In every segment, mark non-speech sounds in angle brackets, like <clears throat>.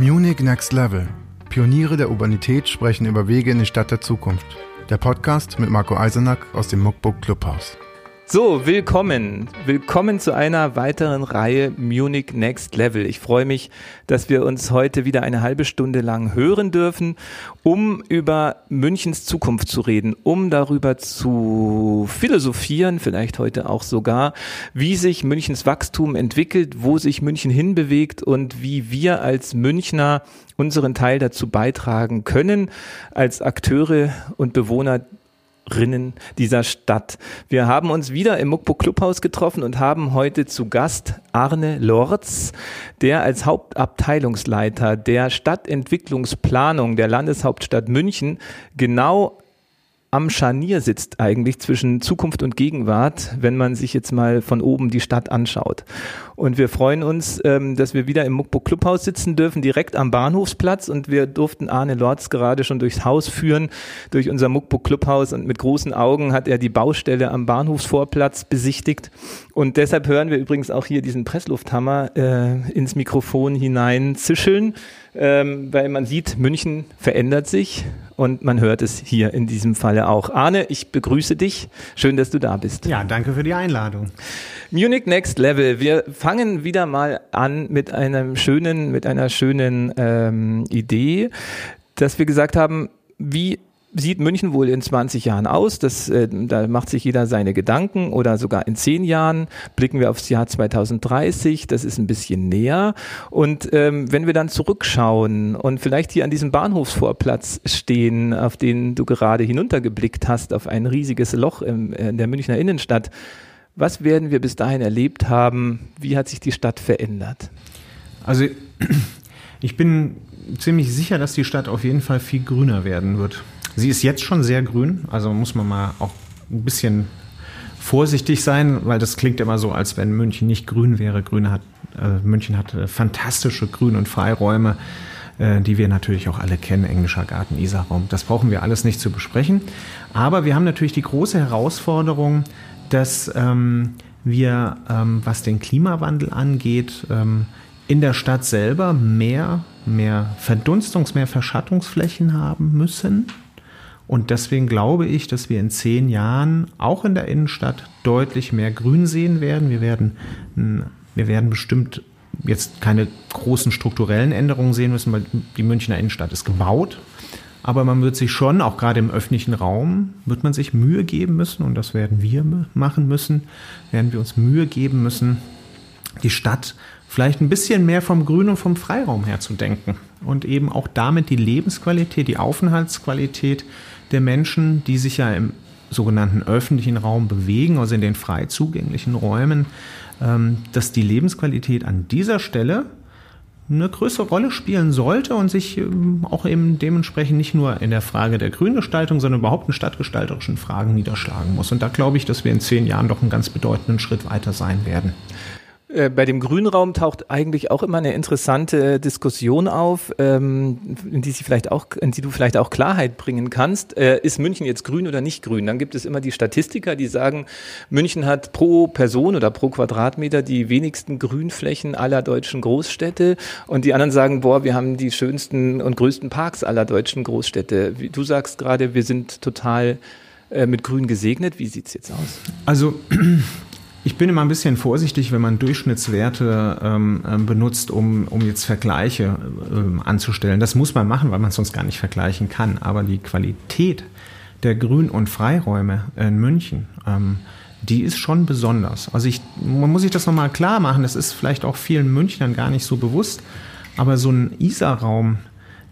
Munich Next Level. Pioniere der Urbanität sprechen über Wege in die Stadt der Zukunft. Der Podcast mit Marco Eisenack aus dem Muckbook Clubhaus. So, willkommen. Willkommen zu einer weiteren Reihe Munich Next Level. Ich freue mich, dass wir uns heute wieder eine halbe Stunde lang hören dürfen, um über Münchens Zukunft zu reden, um darüber zu philosophieren, vielleicht heute auch sogar, wie sich Münchens Wachstum entwickelt, wo sich München hinbewegt und wie wir als Münchner unseren Teil dazu beitragen können, als Akteure und Bewohner Rinnen dieser Stadt. Wir haben uns wieder im Muckbo Clubhaus getroffen und haben heute zu Gast Arne Lorz, der als Hauptabteilungsleiter der Stadtentwicklungsplanung der Landeshauptstadt München genau am Scharnier sitzt eigentlich zwischen Zukunft und Gegenwart, wenn man sich jetzt mal von oben die Stadt anschaut. Und wir freuen uns, ähm, dass wir wieder im Muckburg Clubhaus sitzen dürfen, direkt am Bahnhofsplatz. Und wir durften Arne Lorz gerade schon durchs Haus führen, durch unser Muckburg Clubhaus. Und mit großen Augen hat er die Baustelle am Bahnhofsvorplatz besichtigt. Und deshalb hören wir übrigens auch hier diesen Presslufthammer äh, ins Mikrofon hinein zischeln, ähm, weil man sieht, München verändert sich und man hört es hier in diesem Falle auch. Arne, ich begrüße dich. Schön, dass du da bist. Ja, danke für die Einladung. Munich Next Level. Wir fangen wieder mal an mit einem schönen, mit einer schönen ähm, Idee, dass wir gesagt haben, wie sieht München wohl in 20 Jahren aus? Das, äh, da macht sich jeder seine Gedanken oder sogar in 10 Jahren blicken wir aufs Jahr 2030. Das ist ein bisschen näher. Und ähm, wenn wir dann zurückschauen und vielleicht hier an diesem Bahnhofsvorplatz stehen, auf den du gerade hinuntergeblickt hast, auf ein riesiges Loch im, in der Münchner Innenstadt, was werden wir bis dahin erlebt haben? Wie hat sich die Stadt verändert? Also ich bin ziemlich sicher, dass die Stadt auf jeden Fall viel grüner werden wird. Sie ist jetzt schon sehr grün, also muss man mal auch ein bisschen vorsichtig sein, weil das klingt immer so, als wenn München nicht grün wäre. Grün hat, äh, München hat äh, fantastische Grün- und Freiräume, äh, die wir natürlich auch alle kennen, englischer Garten, Isarraum. Das brauchen wir alles nicht zu besprechen. Aber wir haben natürlich die große Herausforderung, dass ähm, wir, ähm, was den Klimawandel angeht, ähm, in der Stadt selber mehr, mehr Verdunstungs-, mehr Verschattungsflächen haben müssen und deswegen glaube ich, dass wir in zehn Jahren auch in der Innenstadt deutlich mehr Grün sehen werden. Wir werden, wir werden bestimmt jetzt keine großen strukturellen Änderungen sehen müssen, weil die Münchner Innenstadt ist gebaut. Aber man wird sich schon, auch gerade im öffentlichen Raum, wird man sich Mühe geben müssen, und das werden wir machen müssen, werden wir uns Mühe geben müssen, die Stadt vielleicht ein bisschen mehr vom Grün und vom Freiraum her zu denken und eben auch damit die Lebensqualität, die Aufenthaltsqualität der Menschen, die sich ja im sogenannten öffentlichen Raum bewegen, also in den frei zugänglichen Räumen, ähm, dass die Lebensqualität an dieser Stelle eine größere Rolle spielen sollte und sich ähm, auch eben dementsprechend nicht nur in der Frage der Grüngestaltung, sondern überhaupt in stadtgestalterischen Fragen niederschlagen muss. Und da glaube ich, dass wir in zehn Jahren doch einen ganz bedeutenden Schritt weiter sein werden. Äh, bei dem Grünraum taucht eigentlich auch immer eine interessante Diskussion auf, ähm, in die sie vielleicht auch, in die du vielleicht auch Klarheit bringen kannst. Äh, ist München jetzt grün oder nicht grün? Dann gibt es immer die Statistiker, die sagen, München hat pro Person oder pro Quadratmeter die wenigsten Grünflächen aller deutschen Großstädte. Und die anderen sagen, boah, wir haben die schönsten und größten Parks aller deutschen Großstädte. Du sagst gerade, wir sind total äh, mit Grün gesegnet. Wie sieht's jetzt aus? Also <clears throat> ich bin immer ein bisschen vorsichtig, wenn man Durchschnittswerte ähm, ähm, benutzt, um, um jetzt Vergleiche ähm, anzustellen. Das muss man machen, weil man sonst gar nicht vergleichen kann. Aber die Qualität der Grün- und Freiräume in München, ähm, die ist schon besonders. Also ich, man muss sich das nochmal klar machen, das ist vielleicht auch vielen Münchnern gar nicht so bewusst, aber so ein Isar-Raum,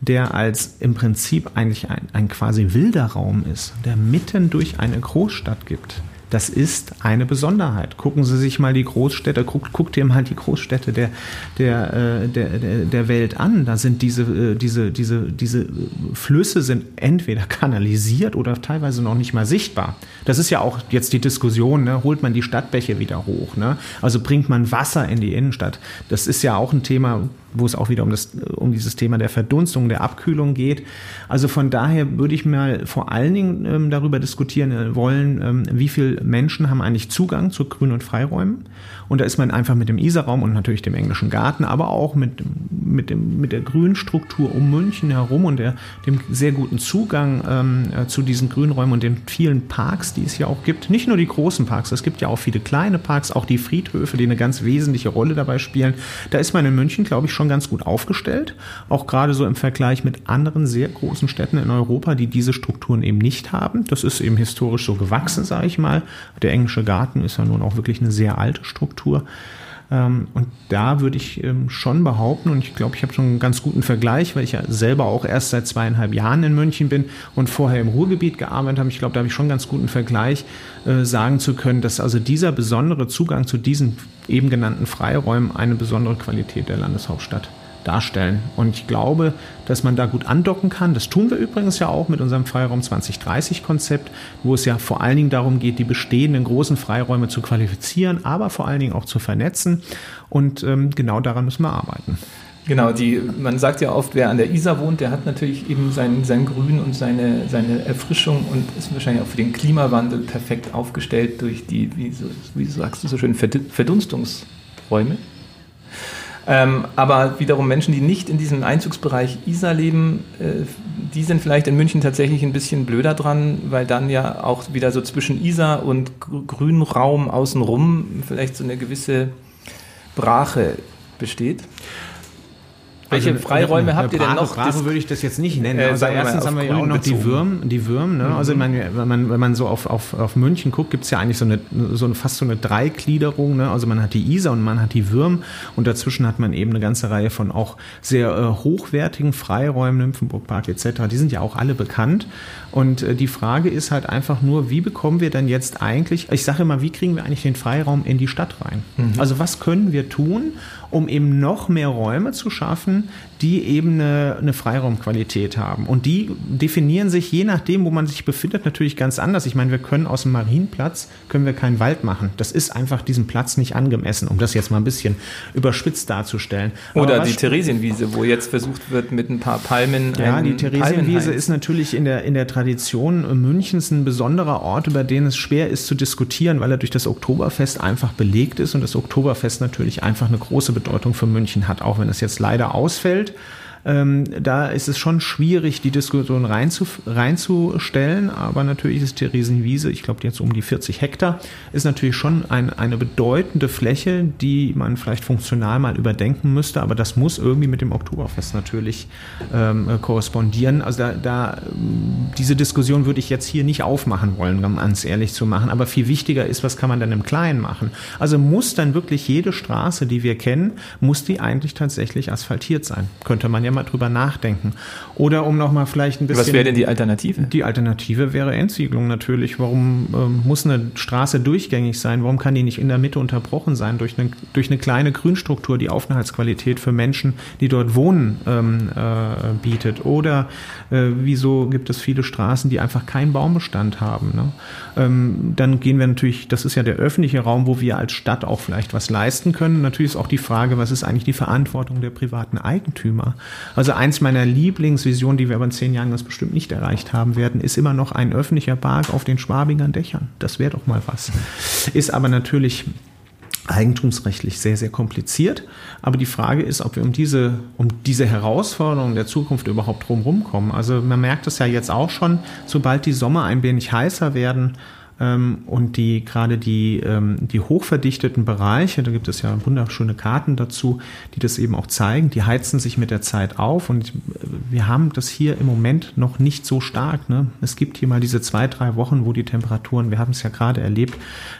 der als im Prinzip eigentlich ein, ein quasi wilder Raum ist, der mitten durch eine Großstadt gibt, das ist eine Besonderheit. Gucken Sie sich mal die Großstädte, guckt, guckt ihr mal die Großstädte der, der, äh, der, der, Welt an. Da sind diese, äh, diese, diese, diese Flüsse sind entweder kanalisiert oder teilweise noch nicht mal sichtbar. Das ist ja auch jetzt die Diskussion, ne? holt man die Stadtbäche wieder hoch? Ne? Also bringt man Wasser in die Innenstadt? Das ist ja auch ein Thema, wo es auch wieder um, das, um dieses Thema der Verdunstung, der Abkühlung geht. Also von daher würde ich mal vor allen Dingen ähm, darüber diskutieren wollen, ähm, wie viele Menschen haben eigentlich Zugang zu Grün- und Freiräumen. Und da ist man einfach mit dem Isarraum und natürlich dem englischen Garten, aber auch mit mit, dem, mit der Grünstruktur um München herum und der, dem sehr guten Zugang ähm, äh, zu diesen Grünräumen und den vielen Parks, die es hier auch gibt. Nicht nur die großen Parks, es gibt ja auch viele kleine Parks, auch die Friedhöfe, die eine ganz wesentliche Rolle dabei spielen. Da ist man in München, glaube ich, schon ganz gut aufgestellt. Auch gerade so im Vergleich mit anderen sehr großen Städten in Europa, die diese Strukturen eben nicht haben. Das ist eben historisch so gewachsen, sage ich mal. Der englische Garten ist ja nun auch wirklich eine sehr alte Struktur. Ähm, und da würde ich ähm, schon behaupten, und ich glaube, ich habe schon einen ganz guten Vergleich, weil ich ja selber auch erst seit zweieinhalb Jahren in München bin und vorher im Ruhrgebiet gearbeitet habe. Ich glaube, da habe ich schon einen ganz guten Vergleich, äh, sagen zu können, dass also dieser besondere Zugang zu diesen eben genannten Freiräumen eine besondere Qualität der Landeshauptstadt darstellen. Und ich glaube, dass man da gut andocken kann. Das tun wir übrigens ja auch mit unserem Freiraum 2030 Konzept, wo es ja vor allen Dingen darum geht, die bestehenden großen Freiräume zu qualifizieren, aber vor allen Dingen auch zu vernetzen. Und ähm, genau daran müssen wir arbeiten. Genau, die, man sagt ja oft, wer an der Isar wohnt, der hat natürlich eben sein, sein Grün und seine, seine Erfrischung und ist wahrscheinlich auch für den Klimawandel perfekt aufgestellt durch die, wie, so, wie sagst du so schön, Verdunstungsräume. Ähm, aber wiederum Menschen, die nicht in diesem Einzugsbereich Isar leben, äh, die sind vielleicht in München tatsächlich ein bisschen blöder dran, weil dann ja auch wieder so zwischen Isar und Grünraum außenrum vielleicht so eine gewisse Brache besteht. Welche also, Freiräume habt ihr denn noch? Bravo würde ich das jetzt nicht nennen. Äh, also erstens haben wir ja auch noch die Würm, die Würm. Ne? Mhm. Also man, wenn man wenn man so auf, auf, auf München guckt, gibt es ja eigentlich so eine so eine, fast so eine Dreigliederung. Ne? Also man hat die Isar und man hat die Würm und dazwischen hat man eben eine ganze Reihe von auch sehr äh, hochwertigen Freiräumen, Nymphenburgpark etc. Die sind ja auch alle bekannt. Und äh, die Frage ist halt einfach nur, wie bekommen wir dann jetzt eigentlich? Ich sage immer, wie kriegen wir eigentlich den Freiraum in die Stadt rein? Mhm. Also was können wir tun? Um eben noch mehr Räume zu schaffen, die eben eine, eine Freiraumqualität haben. Und die definieren sich je nachdem, wo man sich befindet, natürlich ganz anders. Ich meine, wir können aus dem Marienplatz, können wir keinen Wald machen. Das ist einfach diesem Platz nicht angemessen, um das jetzt mal ein bisschen überspitzt darzustellen. Oder die Theresienwiese, wo jetzt versucht wird, mit ein paar Palmen. Ja, die Theresienwiese ist natürlich in der, in der Tradition Münchens ein besonderer Ort, über den es schwer ist zu diskutieren, weil er durch das Oktoberfest einfach belegt ist und das Oktoberfest natürlich einfach eine große Bedeutung für München hat, auch wenn es jetzt leider ausfällt. entwickelt Ähm, da ist es schon schwierig, die Diskussion reinzu, reinzustellen, aber natürlich ist die Riesenwiese, ich glaube jetzt um die 40 Hektar, ist natürlich schon ein, eine bedeutende Fläche, die man vielleicht funktional mal überdenken müsste, aber das muss irgendwie mit dem Oktoberfest natürlich ähm, korrespondieren. Also da, da diese Diskussion würde ich jetzt hier nicht aufmachen wollen, um ganz ehrlich zu machen, aber viel wichtiger ist, was kann man dann im Kleinen machen? Also muss dann wirklich jede Straße, die wir kennen, muss die eigentlich tatsächlich asphaltiert sein? Könnte man ja mal drüber nachdenken. Oder um nochmal vielleicht ein bisschen. Was wäre denn die Alternative? Die Alternative wäre Entsiedlung natürlich. Warum ähm, muss eine Straße durchgängig sein? Warum kann die nicht in der Mitte unterbrochen sein durch eine, durch eine kleine Grünstruktur, die Aufenthaltsqualität für Menschen, die dort wohnen, ähm, äh, bietet? Oder äh, wieso gibt es viele Straßen, die einfach keinen Baumbestand haben? Ne? Ähm, dann gehen wir natürlich, das ist ja der öffentliche Raum, wo wir als Stadt auch vielleicht was leisten können. Natürlich ist auch die Frage, was ist eigentlich die Verantwortung der privaten Eigentümer? Also eins meiner Lieblingsvisionen, die wir aber in zehn Jahren ganz bestimmt nicht erreicht haben werden, ist immer noch ein öffentlicher Park auf den Schwabingern Dächern. Das wäre doch mal was. Ist aber natürlich eigentumsrechtlich sehr, sehr kompliziert. Aber die Frage ist, ob wir um diese, um diese Herausforderungen der Zukunft überhaupt drumherum kommen. Also man merkt es ja jetzt auch schon, sobald die Sommer ein wenig heißer werden, und die gerade die, ähm, die hochverdichteten Bereiche, da gibt es ja wunderschöne Karten dazu, die das eben auch zeigen, die heizen sich mit der Zeit auf und wir haben das hier im Moment noch nicht so stark. Ne? Es gibt hier mal diese zwei, drei Wochen, wo die Temperaturen, wir haben es ja gerade erlebt,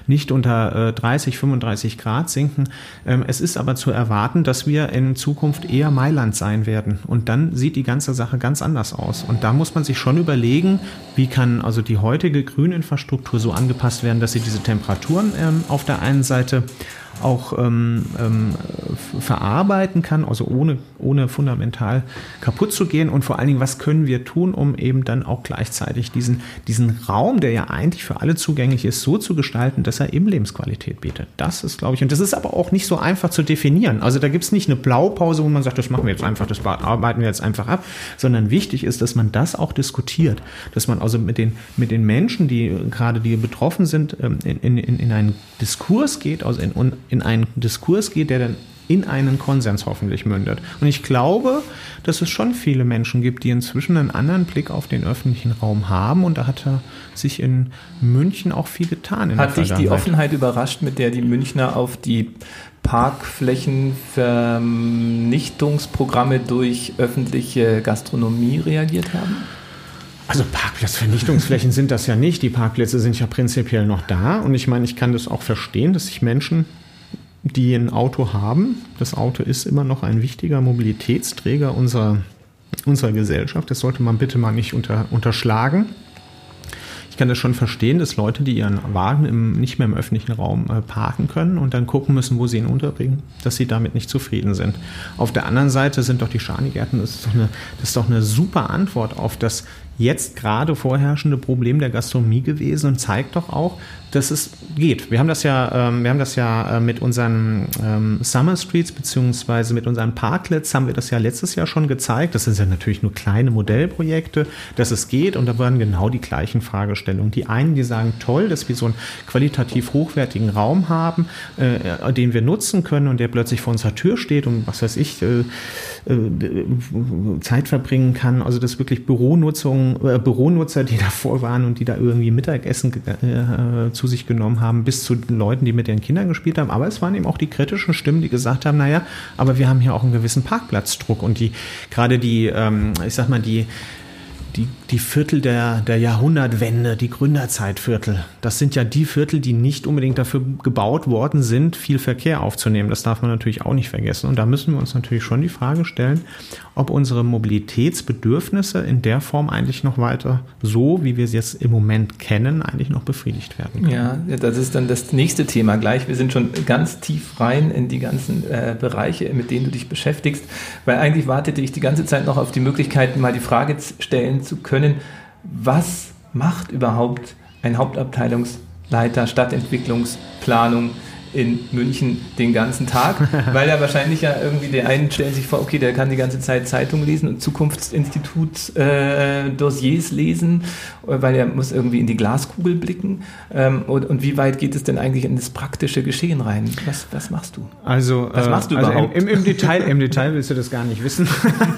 nicht unter äh, 30, 35 Grad sinken. Ähm, es ist aber zu erwarten, dass wir in Zukunft eher Mailand sein werden und dann sieht die ganze Sache ganz anders aus. Und da muss man sich schon überlegen, wie kann also die heutige Grüninfrastruktur so angepasst werden, dass sie diese Temperaturen ähm, auf der einen Seite auch ähm, ähm, verarbeiten kann, also ohne, ohne fundamental kaputt zu gehen. Und vor allen Dingen, was können wir tun, um eben dann auch gleichzeitig diesen, diesen Raum, der ja eigentlich für alle zugänglich ist, so zu gestalten, dass er eben Lebensqualität bietet. Das ist, glaube ich, und das ist aber auch nicht so einfach zu definieren. Also da gibt es nicht eine Blaupause, wo man sagt, das machen wir jetzt einfach, das arbeiten wir jetzt einfach ab, sondern wichtig ist, dass man das auch diskutiert, dass man also mit den, mit den Menschen, die gerade die betroffen sind, ähm, in, in, in einen Diskurs geht, also in, in einen Diskurs geht, der dann in einen Konsens hoffentlich mündet. Und ich glaube, dass es schon viele Menschen gibt, die inzwischen einen anderen Blick auf den öffentlichen Raum haben. Und da hat sich in München auch viel getan. hat dich die Offenheit überrascht, mit der die Münchner auf die Parkflächenvernichtungsprogramme durch öffentliche Gastronomie reagiert haben? Also Parkplatzvernichtungsflächen sind das ja nicht. Die Parkplätze sind ja prinzipiell noch da. Und ich meine, ich kann das auch verstehen, dass sich Menschen die ein Auto haben. Das Auto ist immer noch ein wichtiger Mobilitätsträger unserer, unserer Gesellschaft. Das sollte man bitte mal nicht unter, unterschlagen. Ich kann das schon verstehen, dass Leute, die ihren Wagen im, nicht mehr im öffentlichen Raum äh, parken können und dann gucken müssen, wo sie ihn unterbringen, dass sie damit nicht zufrieden sind. Auf der anderen Seite sind doch die Schanigärten, das ist doch eine, das ist doch eine super Antwort auf das jetzt gerade vorherrschende Problem der Gastronomie gewesen und zeigt doch auch, dass es geht. Wir haben das ja, ähm, wir haben das ja äh, mit unseren ähm, Summer Streets beziehungsweise mit unseren Parklets haben wir das ja letztes Jahr schon gezeigt. Das sind ja natürlich nur kleine Modellprojekte, dass es geht und da waren genau die gleichen Fragestellungen. Die einen, die sagen, toll, dass wir so einen qualitativ hochwertigen Raum haben, äh, den wir nutzen können und der plötzlich vor unserer Tür steht und was weiß ich, äh, äh, Zeit verbringen kann. Also das wirklich Büronutzung, äh, Büronutzer, die <laughs> davor waren und die da irgendwie Mittagessen äh, sich genommen haben, bis zu Leuten, die mit ihren Kindern gespielt haben. Aber es waren eben auch die kritischen Stimmen, die gesagt haben, naja, aber wir haben hier auch einen gewissen Parkplatzdruck und die, gerade die, ähm, ich sag mal, die, die, die Viertel der, der Jahrhundertwende, die Gründerzeitviertel, das sind ja die Viertel, die nicht unbedingt dafür gebaut worden sind, viel Verkehr aufzunehmen. Das darf man natürlich auch nicht vergessen. Und da müssen wir uns natürlich schon die Frage stellen, ob unsere Mobilitätsbedürfnisse in der Form eigentlich noch weiter so, wie wir sie jetzt im Moment kennen, eigentlich noch befriedigt werden können. Ja, das ist dann das nächste Thema gleich. Wir sind schon ganz tief rein in die ganzen äh, Bereiche, mit denen du dich beschäftigst, weil eigentlich wartete ich die ganze Zeit noch auf die Möglichkeit, mal die Frage stellen zu können, was macht überhaupt ein Hauptabteilungsleiter Stadtentwicklungsplanung in München den ganzen Tag, <laughs> weil er wahrscheinlich ja irgendwie, der einen stellen sich vor, okay, der kann die ganze Zeit Zeitung lesen und Zukunftsinstitut-Dossiers äh, lesen, weil er muss irgendwie in die Glaskugel blicken. Ähm, und, und, wie weit geht es denn eigentlich in das praktische Geschehen rein? Was, was machst du? Also, was machst du also überhaupt? Im, im, Detail, Im <laughs> Detail willst du das gar nicht wissen.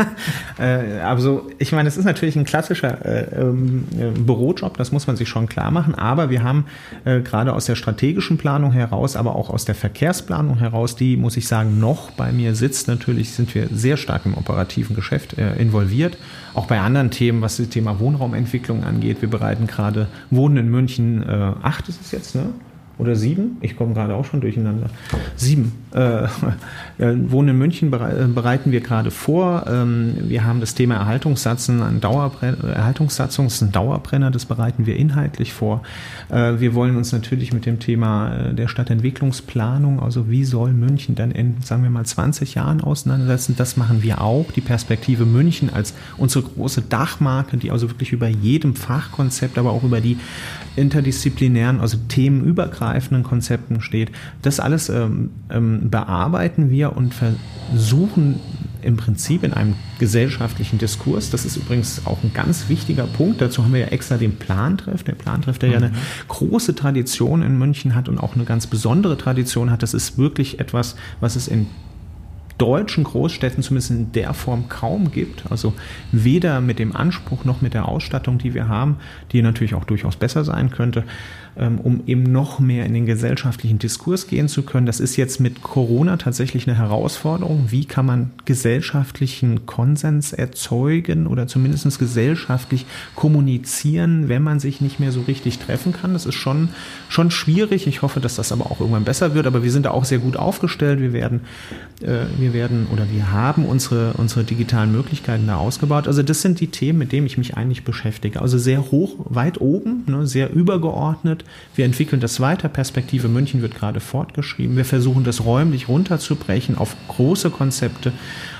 <laughs> äh, also, ich meine, es ist natürlich ein klassischer äh, ähm, äh, Bürojob, das muss man sich schon klar machen, aber wir haben äh, gerade aus der strategischen Planung heraus, aber auch auch aus der Verkehrsplanung heraus, die, muss ich sagen, noch bei mir sitzt. Natürlich sind wir sehr stark im operativen Geschäft äh, involviert. Auch bei anderen Themen, was das Thema Wohnraumentwicklung angeht. Wir bereiten gerade Wohnen in München äh, 8 ist es jetzt, ne? oder sieben, ich komme gerade auch schon durcheinander, sieben. Äh, <laughs> Wohnen in München äh, bereiten wir gerade vor. Ähm, wir haben das Thema Erhaltungssatzen, ein Erhaltungssatzung ist ein Dauerbrenner, das bereiten wir inhaltlich vor. Äh, wir wollen uns natürlich mit dem Thema äh, der Stadtentwicklungsplanung, also wie soll München dann in, sagen wir mal, 20 Jahren auseinandersetzen, das machen wir auch. Die Perspektive München als unsere große Dachmarke, die also wirklich über jedem Fachkonzept, aber auch über die interdisziplinären, also themenübergreifenden Konzepten steht. Das alles ähm, ähm, bearbeiten wir und versuchen im Prinzip in einem gesellschaftlichen Diskurs, das ist übrigens auch ein ganz wichtiger Punkt, dazu haben wir ja extra den Plantreff, der Plantreff, der mhm. ja eine mhm. große Tradition in München hat und auch eine ganz besondere Tradition hat, das ist wirklich etwas, was es in deutschen Großstädten zumindest in der Form kaum gibt. Also weder mit dem Anspruch noch mit der Ausstattung, die wir haben, die natürlich auch durchaus besser sein könnte, ähm, um eben noch mehr in den gesellschaftlichen Diskurs gehen zu können. Das ist jetzt mit Corona tatsächlich eine Herausforderung. Wie kann man gesellschaftlichen Konsens erzeugen oder zumindest gesellschaftlich kommunizieren, wenn man sich nicht mehr so richtig treffen kann? Das ist schon, schon schwierig. Ich hoffe, dass das aber auch irgendwann besser wird. Aber wir sind da auch sehr gut aufgestellt. Wir werden, äh, wir werden oder wir haben unsere, unsere digitalen Möglichkeiten da ausgebaut. Also das sind die Themen, mit denen ich mich eigentlich beschäftige. Also sehr hoch, weit oben, ne, sehr übergeordnet wir entwickeln das weiter. Perspektive München wird gerade fortgeschrieben. Wir versuchen das räumlich runterzubrechen auf große Konzepte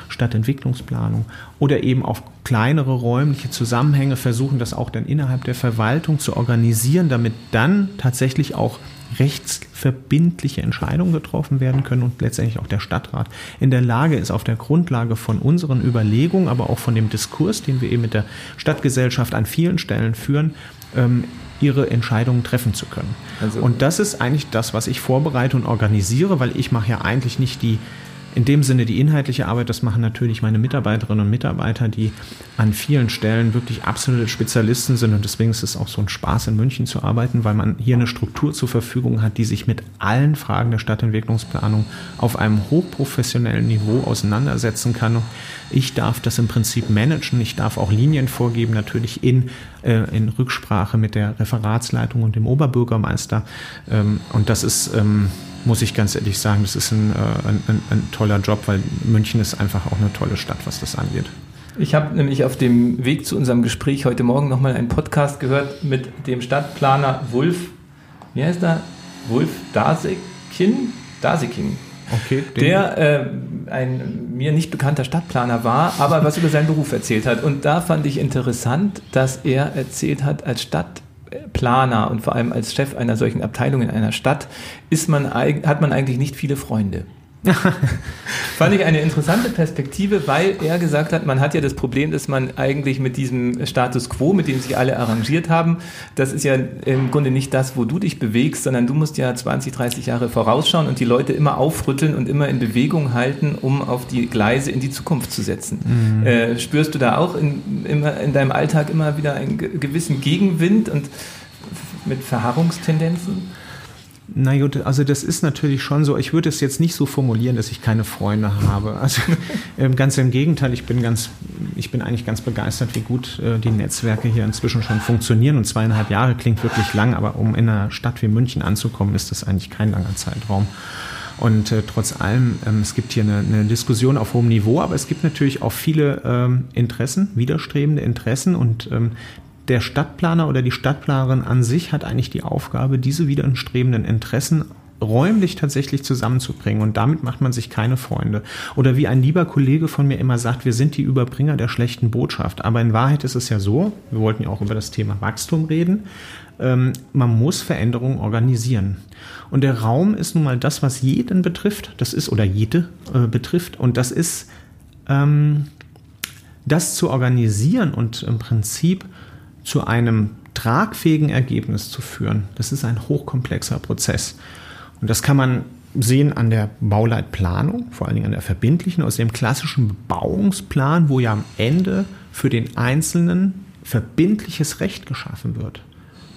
statt Entwicklungsplanung oder eben auf kleinere räumliche Zusammenhänge versuchen, das auch dann innerhalb der Verwaltung zu organisieren, damit dann tatsächlich auch rechtsverbindliche Entscheidungen getroffen werden können und letztendlich auch der Stadtrat in der Lage ist, auf der Grundlage von unseren Überlegungen, aber auch von dem Diskurs, den wir eben mit der Stadtgesellschaft an vielen Stellen führen, ähm, ihre Entscheidungen treffen zu können. Also, und das ist eigentlich das, was ich vorbereite und organisiere, weil ich mache ja eigentlich nicht die in dem Sinne die inhaltliche Arbeit, das machen natürlich meine Mitarbeiterinnen und Mitarbeiter, die an vielen Stellen wirklich absolute Spezialisten sind. Und deswegen ist es auch so ein Spaß, in München zu arbeiten, weil man hier eine Struktur zur Verfügung hat, die sich mit allen Fragen der Stadtentwicklungsplanung auf einem hochprofessionellen Niveau auseinandersetzen kann. Ich darf das im Prinzip managen. Ich darf auch Linien vorgeben, natürlich in, äh, in Rücksprache mit der Referatsleitung und dem Oberbürgermeister. Ähm, und das ist, ähm, muss ich ganz ehrlich sagen, das ist ein, äh, ein, ein, ein toller Job, weil München ist einfach auch eine tolle Stadt, was das angeht. Ich habe nämlich auf dem Weg zu unserem Gespräch heute Morgen nochmal einen Podcast gehört mit dem Stadtplaner Wulf, wie heißt er? Wulf Dasekin? Daseking. Okay, der äh, ein mir nicht bekannter Stadtplaner war, aber was über seinen Beruf erzählt hat. Und da fand ich interessant, dass er erzählt hat, als Stadt Planer und vor allem als Chef einer solchen Abteilung in einer Stadt ist man, hat man eigentlich nicht viele Freunde. <laughs> Fand ich eine interessante Perspektive, weil er gesagt hat, man hat ja das Problem, dass man eigentlich mit diesem Status quo, mit dem sich alle arrangiert haben, das ist ja im Grunde nicht das, wo du dich bewegst, sondern du musst ja 20, 30 Jahre vorausschauen und die Leute immer aufrütteln und immer in Bewegung halten, um auf die Gleise in die Zukunft zu setzen. Mhm. Äh, spürst du da auch in, immer in deinem Alltag immer wieder einen gewissen Gegenwind und mit Verharrungstendenzen? Na gut, also das ist natürlich schon so. Ich würde es jetzt nicht so formulieren, dass ich keine Freunde habe. Also <laughs> ähm, ganz im Gegenteil, ich bin ganz, ich bin eigentlich ganz begeistert, wie gut äh, die Netzwerke hier inzwischen schon funktionieren. Und zweieinhalb Jahre klingt wirklich lang, aber um in einer Stadt wie München anzukommen, ist das eigentlich kein langer Zeitraum. Und äh, trotz allem, ähm, es gibt hier eine, eine, Diskussion auf hohem Niveau, aber es gibt natürlich auch viele ähm, Interessen, widerstrebende Interessen und ähm, der Stadtplaner oder die Stadtplanerin an sich hat eigentlich die Aufgabe, diese widerstrebenden Interessen räumlich tatsächlich zusammenzubringen und damit macht man sich keine Freunde. Oder wie ein lieber Kollege von mir immer sagt, wir sind die Überbringer der schlechten Botschaft. Aber in Wahrheit ist es ja so, wir wollten ja auch über das Thema Wachstum reden, ähm, man muss Veränderungen organisieren. Und der Raum ist nun mal das, was jeden betrifft, das ist oder jede äh, betrifft und das ist ähm, das zu organisieren und im Prinzip zu einem tragfähigen Ergebnis zu führen, das ist ein hochkomplexer Prozess. Und das kann man sehen an der Bauleitplanung, vor allen Dingen an der verbindlichen, aus dem klassischen Bebauungsplan, wo ja am Ende für den Einzelnen verbindliches Recht geschaffen wird.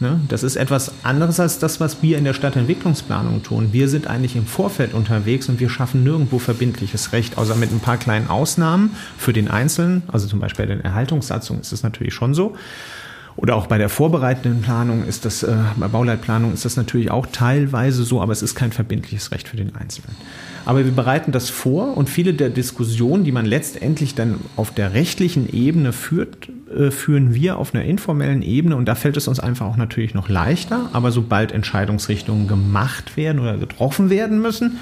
Ne? Das ist etwas anderes als das, was wir in der Stadtentwicklungsplanung tun. Wir sind eigentlich im Vorfeld unterwegs und wir schaffen nirgendwo verbindliches Recht, außer mit ein paar kleinen Ausnahmen für den Einzelnen. Also zum Beispiel bei den Erhaltungssatzungen ist es natürlich schon so. Oder auch bei der vorbereitenden Planung ist das, äh, bei Bauleitplanung ist das natürlich auch teilweise so, aber es ist kein verbindliches Recht für den Einzelnen. Aber wir bereiten das vor und viele der Diskussionen, die man letztendlich dann auf der rechtlichen Ebene führt, äh, führen wir auf einer informellen Ebene und da fällt es uns einfach auch natürlich noch leichter. Aber sobald Entscheidungsrichtungen gemacht werden oder getroffen werden müssen,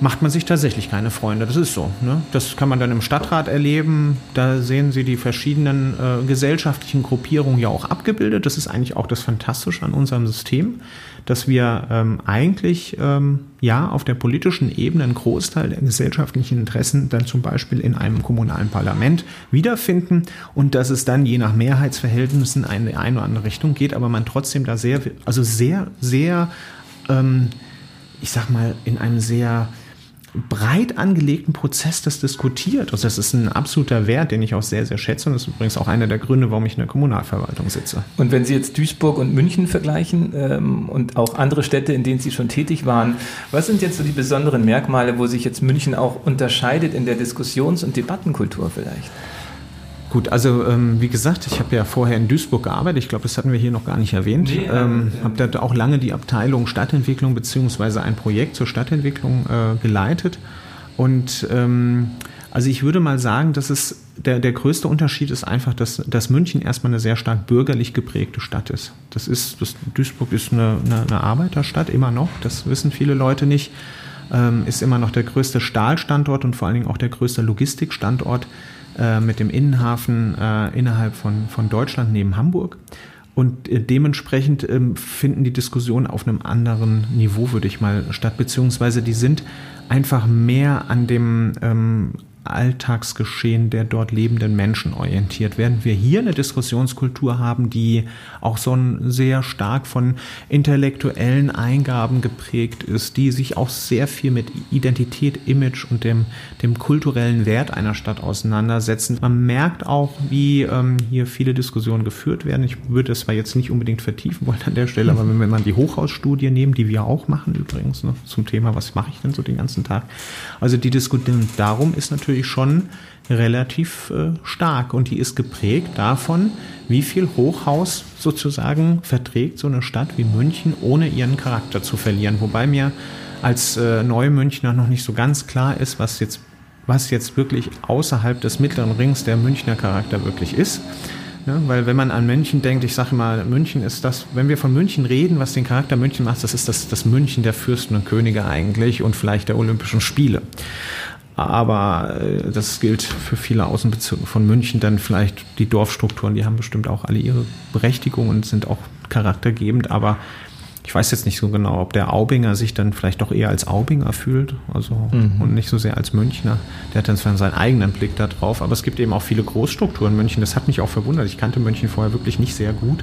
macht man sich tatsächlich keine Freunde. Das ist so. Ne? Das kann man dann im Stadtrat erleben. Da sehen Sie die verschiedenen äh, gesellschaftlichen Gruppierungen ja auch abgebildet. Das ist eigentlich auch das Fantastische an unserem System, dass wir ähm, eigentlich ähm, ja auf der politischen Ebene einen Großteil der gesellschaftlichen Interessen dann zum Beispiel in einem kommunalen Parlament wiederfinden und dass es dann je nach Mehrheitsverhältnissen in eine, eine oder andere Richtung geht, aber man trotzdem da sehr, also sehr, sehr, ähm, ich sag mal, in einem sehr breit angelegten Prozess das diskutiert. Also das ist ein absoluter Wert, den ich auch sehr, sehr schätze. Und das ist übrigens auch einer der Gründe, warum ich in der Kommunalverwaltung sitze. Und wenn Sie jetzt Duisburg und München vergleichen ähm, und auch andere Städte, in denen Sie schon tätig waren, was sind jetzt so die besonderen Merkmale, wo sich jetzt München auch unterscheidet in der Diskussions- und Debattenkultur vielleicht? Gut, also ähm, wie gesagt, ich habe ja vorher in Duisburg gearbeitet. Ich glaube, das hatten wir hier noch gar nicht erwähnt. Nee, ähm, äh, habe da auch lange die Abteilung Stadtentwicklung beziehungsweise ein Projekt zur Stadtentwicklung äh, geleitet. Und ähm, also ich würde mal sagen, dass es der, der größte Unterschied ist einfach, dass, dass München erstmal eine sehr stark bürgerlich geprägte Stadt ist. Das ist, das, Duisburg ist eine, eine, eine Arbeiterstadt, immer noch. Das wissen viele Leute nicht. Ähm, ist immer noch der größte Stahlstandort und vor allen Dingen auch der größte Logistikstandort äh, mit dem Innenhafen äh, innerhalb von, von Deutschland neben Hamburg. Und äh, dementsprechend ähm, finden die Diskussionen auf einem anderen Niveau, würde ich mal statt, beziehungsweise die sind einfach mehr an dem ähm, Alltagsgeschehen der dort lebenden Menschen orientiert. Während wir hier eine Diskussionskultur haben, die auch so sehr stark von intellektuellen Eingaben geprägt ist, die sich auch sehr viel mit Identität, Image und dem, dem kulturellen Wert einer Stadt auseinandersetzen. Man merkt auch, wie ähm, hier viele Diskussionen geführt werden. Ich würde es zwar jetzt nicht unbedingt vertiefen wollen an der Stelle, aber wenn wir mal die Hochhausstudie nehmen, die wir auch machen übrigens, ne, zum Thema, was mache ich denn so den ganzen Tag? Also die Diskussion darum ist natürlich natürlich schon relativ äh, stark und die ist geprägt davon, wie viel Hochhaus sozusagen verträgt so eine Stadt wie München, ohne ihren Charakter zu verlieren. Wobei mir als äh, Neumünchner noch nicht so ganz klar ist, was jetzt, was jetzt wirklich außerhalb des mittleren Rings der Münchner Charakter wirklich ist. Ja, weil wenn man an München denkt, ich sage mal, München ist das, wenn wir von München reden, was den Charakter München macht, das ist das, das München der Fürsten und Könige eigentlich und vielleicht der Olympischen Spiele. Aber äh, das gilt für viele Außenbezirke von München. Dann vielleicht die Dorfstrukturen, die haben bestimmt auch alle ihre Berechtigung und sind auch charaktergebend. Aber ich weiß jetzt nicht so genau, ob der Aubinger sich dann vielleicht doch eher als Aubinger fühlt, also mhm. und nicht so sehr als Münchner. Der hat dann zwar seinen eigenen Blick da drauf, aber es gibt eben auch viele Großstrukturen in München. Das hat mich auch verwundert. Ich kannte München vorher wirklich nicht sehr gut.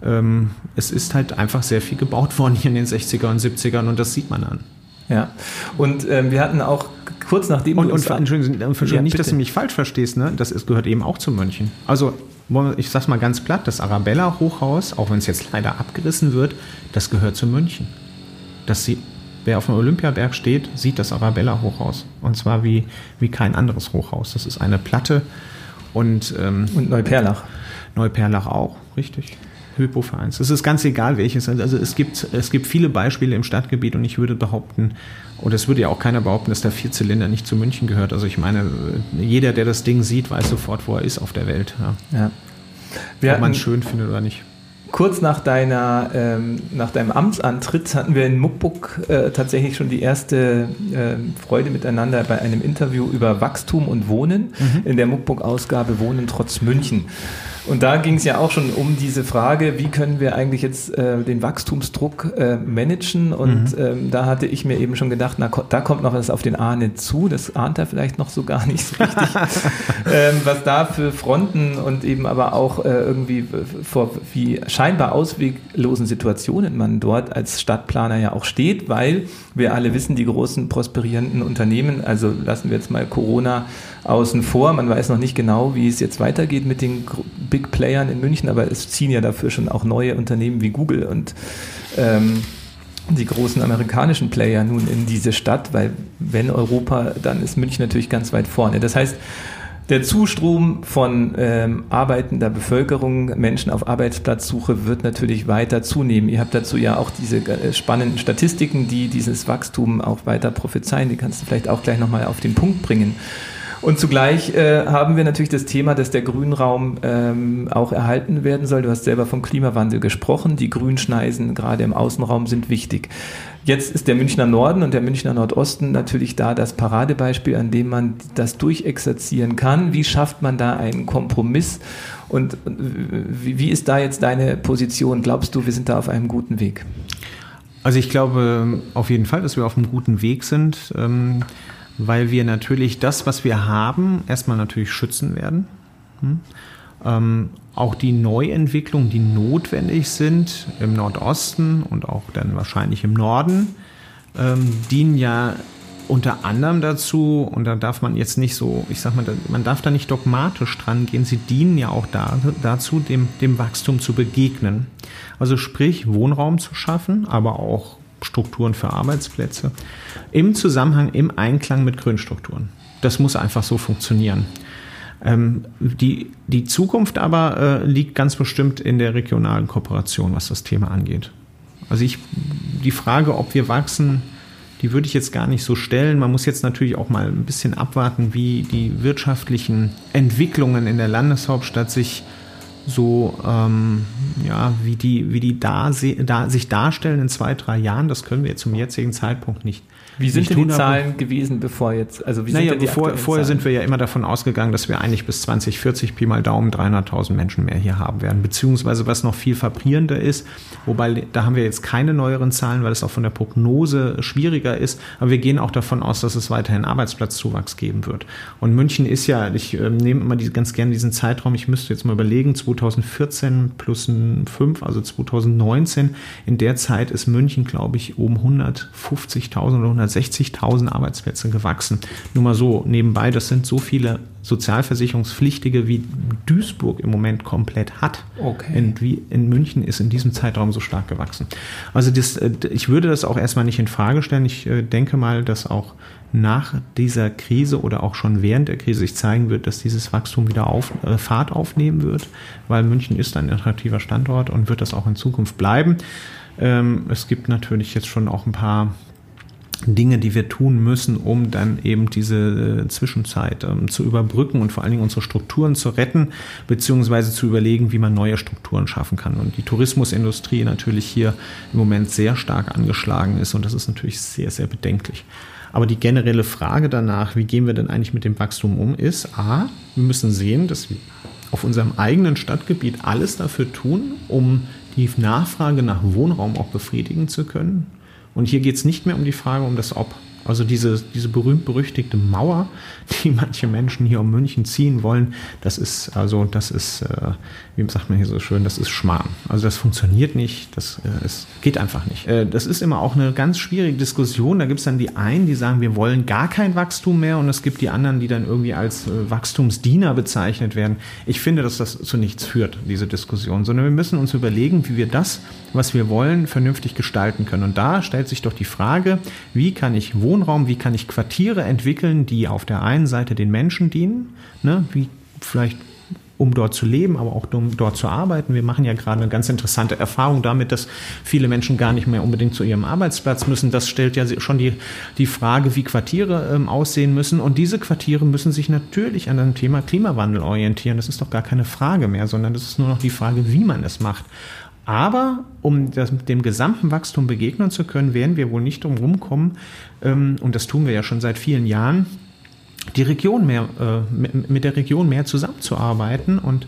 Ähm, es ist halt einfach sehr viel gebaut worden hier in den 60er und 70ern und das sieht man an. Ja, und ähm, wir hatten auch kurz nachdem und, und Entschuldigung, Entschuldigung ja, nicht, dass du mich falsch verstehst, ne? Das ist, gehört eben auch zu München. Also ich sag's mal ganz platt, das Arabella Hochhaus, auch wenn es jetzt leider abgerissen wird, das gehört zu München. Das sieht, wer auf dem Olympiaberg steht, sieht das Arabella Hochhaus. Und zwar wie, wie kein anderes Hochhaus. Das ist eine Platte und, ähm, und Neuperlach. Neuperlach auch, richtig. Hypovereins. Es ist ganz egal welches. Also es gibt, es gibt viele Beispiele im Stadtgebiet und ich würde behaupten, oder es würde ja auch keiner behaupten, dass der Vierzylinder nicht zu München gehört. Also ich meine, jeder, der das Ding sieht, weiß sofort, wo er ist auf der Welt. Ja. ja. Ob man es schön findet oder nicht. Kurz nach, deiner, ähm, nach deinem Amtsantritt hatten wir in Muckbuck äh, tatsächlich schon die erste äh, Freude miteinander bei einem Interview über Wachstum und Wohnen mhm. in der Muckbuck-Ausgabe Wohnen trotz München. Und da ging es ja auch schon um diese Frage, wie können wir eigentlich jetzt äh, den Wachstumsdruck äh, managen? Und mhm. ähm, da hatte ich mir eben schon gedacht, na, da kommt noch was auf den Ahne zu. Das ahnt er vielleicht noch so gar nicht so richtig. <laughs> ähm, was da für Fronten und eben aber auch äh, irgendwie vor wie scheinbar ausweglosen Situationen man dort als Stadtplaner ja auch steht, weil wir alle wissen, die großen prosperierenden Unternehmen, also lassen wir jetzt mal Corona außen vor. Man weiß noch nicht genau, wie es jetzt weitergeht mit den Big Playern in München, aber es ziehen ja dafür schon auch neue Unternehmen wie Google und ähm, die großen amerikanischen Player nun in diese Stadt, weil wenn Europa, dann ist München natürlich ganz weit vorne. Das heißt, der Zustrom von ähm, arbeitender Bevölkerung, Menschen auf Arbeitsplatzsuche wird natürlich weiter zunehmen. Ihr habt dazu ja auch diese äh, spannenden Statistiken, die dieses Wachstum auch weiter prophezeien. Die kannst du vielleicht auch gleich nochmal auf den Punkt bringen. Und zugleich äh, haben wir natürlich das Thema, dass der Grünraum ähm, auch erhalten werden soll. Du hast selber vom Klimawandel gesprochen. Die Grünschneisen gerade im Außenraum sind wichtig. Jetzt ist der Münchner Norden und der Münchner Nordosten natürlich da das Paradebeispiel, an dem man das durchexerzieren kann. Wie schafft man da einen Kompromiss? Und wie, wie ist da jetzt deine Position? Glaubst du, wir sind da auf einem guten Weg? Also ich glaube auf jeden Fall, dass wir auf einem guten Weg sind. Ähm weil wir natürlich das, was wir haben, erstmal natürlich schützen werden. Hm? Ähm, auch die Neuentwicklungen, die notwendig sind im Nordosten und auch dann wahrscheinlich im Norden, ähm, dienen ja unter anderem dazu, und da darf man jetzt nicht so, ich sag mal, man darf da nicht dogmatisch dran gehen, sie dienen ja auch da, dazu, dem, dem Wachstum zu begegnen. Also sprich, Wohnraum zu schaffen, aber auch Strukturen für Arbeitsplätze im Zusammenhang, im Einklang mit Grünstrukturen. Das muss einfach so funktionieren. Ähm, die, die Zukunft aber äh, liegt ganz bestimmt in der regionalen Kooperation, was das Thema angeht. Also ich, die Frage, ob wir wachsen, die würde ich jetzt gar nicht so stellen. Man muss jetzt natürlich auch mal ein bisschen abwarten, wie die wirtschaftlichen Entwicklungen in der Landeshauptstadt sich so ähm, ja, wie die, wie die da, da, sich darstellen in zwei, drei Jahren, das können wir zum jetzigen Zeitpunkt nicht wie sind denn die Zahlen gewesen, bevor jetzt, also wie naja, sind bevor, vorher Zahlen? sind wir ja immer davon ausgegangen, dass wir eigentlich bis 2040 Pi mal Daumen 300.000 Menschen mehr hier haben werden. Beziehungsweise was noch viel frappierender ist, wobei da haben wir jetzt keine neueren Zahlen, weil es auch von der Prognose schwieriger ist, aber wir gehen auch davon aus, dass es weiterhin Arbeitsplatzzuwachs geben wird. Und München ist ja, ich äh, nehme immer die, ganz gerne diesen Zeitraum, ich müsste jetzt mal überlegen, 2014 plus ein 5, also 2019, in der Zeit ist München, glaube ich, um 150.000 oder 160.000 Arbeitsplätze gewachsen. Nur mal so nebenbei, das sind so viele Sozialversicherungspflichtige, wie Duisburg im Moment komplett hat. Okay. In, wie in München ist in diesem Zeitraum so stark gewachsen. Also das, äh, ich würde das auch erstmal nicht in Frage stellen. Ich äh, denke mal, dass auch nach dieser Krise oder auch schon während der Krise sich zeigen wird, dass dieses Wachstum wieder auf, äh, Fahrt aufnehmen wird, weil München ist ein attraktiver Standort und wird das auch in Zukunft bleiben. Ähm, es gibt natürlich jetzt schon auch ein paar Dinge, die wir tun müssen, um dann eben diese äh, Zwischenzeit ähm, zu überbrücken und vor allen Dingen unsere Strukturen zu retten, beziehungsweise zu überlegen, wie man neue Strukturen schaffen kann. Und die Tourismusindustrie natürlich hier im Moment sehr stark angeschlagen ist und das ist natürlich sehr, sehr bedenklich. Aber die generelle Frage danach, wie gehen wir denn eigentlich mit dem Wachstum um, ist, a, wir müssen sehen, dass wir auf unserem eigenen Stadtgebiet alles dafür tun, um die Nachfrage nach Wohnraum auch befriedigen zu können. Und hier geht es nicht mehr um die Frage um das Ob. Also diese, diese berühmt-berüchtigte Mauer, <laughs> die manche Menschen hier um München ziehen wollen, das ist, also das ist, äh, wie sagt man hier so schön, das ist Schmarrn. Also das funktioniert nicht, das äh, es geht einfach nicht. Äh, das ist immer auch eine ganz schwierige Diskussion. Da gibt es dann die einen, die sagen, wir wollen gar kein Wachstum mehr und es gibt die anderen, die dann irgendwie als äh, Wachstumsdiener bezeichnet werden. Ich finde, dass das zu nichts führt, diese Diskussion, sondern wir müssen uns überlegen, wie wir das, was wir wollen, vernünftig gestalten können. Und da stellt sich doch die Frage, wie kann ich Wohnraum, wie kann ich Quartiere entwickeln, die auf der einen Seite den Menschen dienen, ne, wie vielleicht um dort zu leben, aber auch um dort zu arbeiten. Wir machen ja gerade eine ganz interessante Erfahrung damit, dass viele Menschen gar nicht mehr unbedingt zu ihrem Arbeitsplatz müssen. Das stellt ja schon die, die Frage, wie Quartiere ähm, aussehen müssen. Und diese Quartiere müssen sich natürlich an dem Thema Klimawandel orientieren. Das ist doch gar keine Frage mehr, sondern das ist nur noch die Frage, wie man es macht. Aber um das, dem gesamten Wachstum begegnen zu können, werden wir wohl nicht drum rumkommen, ähm, und das tun wir ja schon seit vielen Jahren, die Region mehr, äh, mit, der Region mehr zusammenzuarbeiten und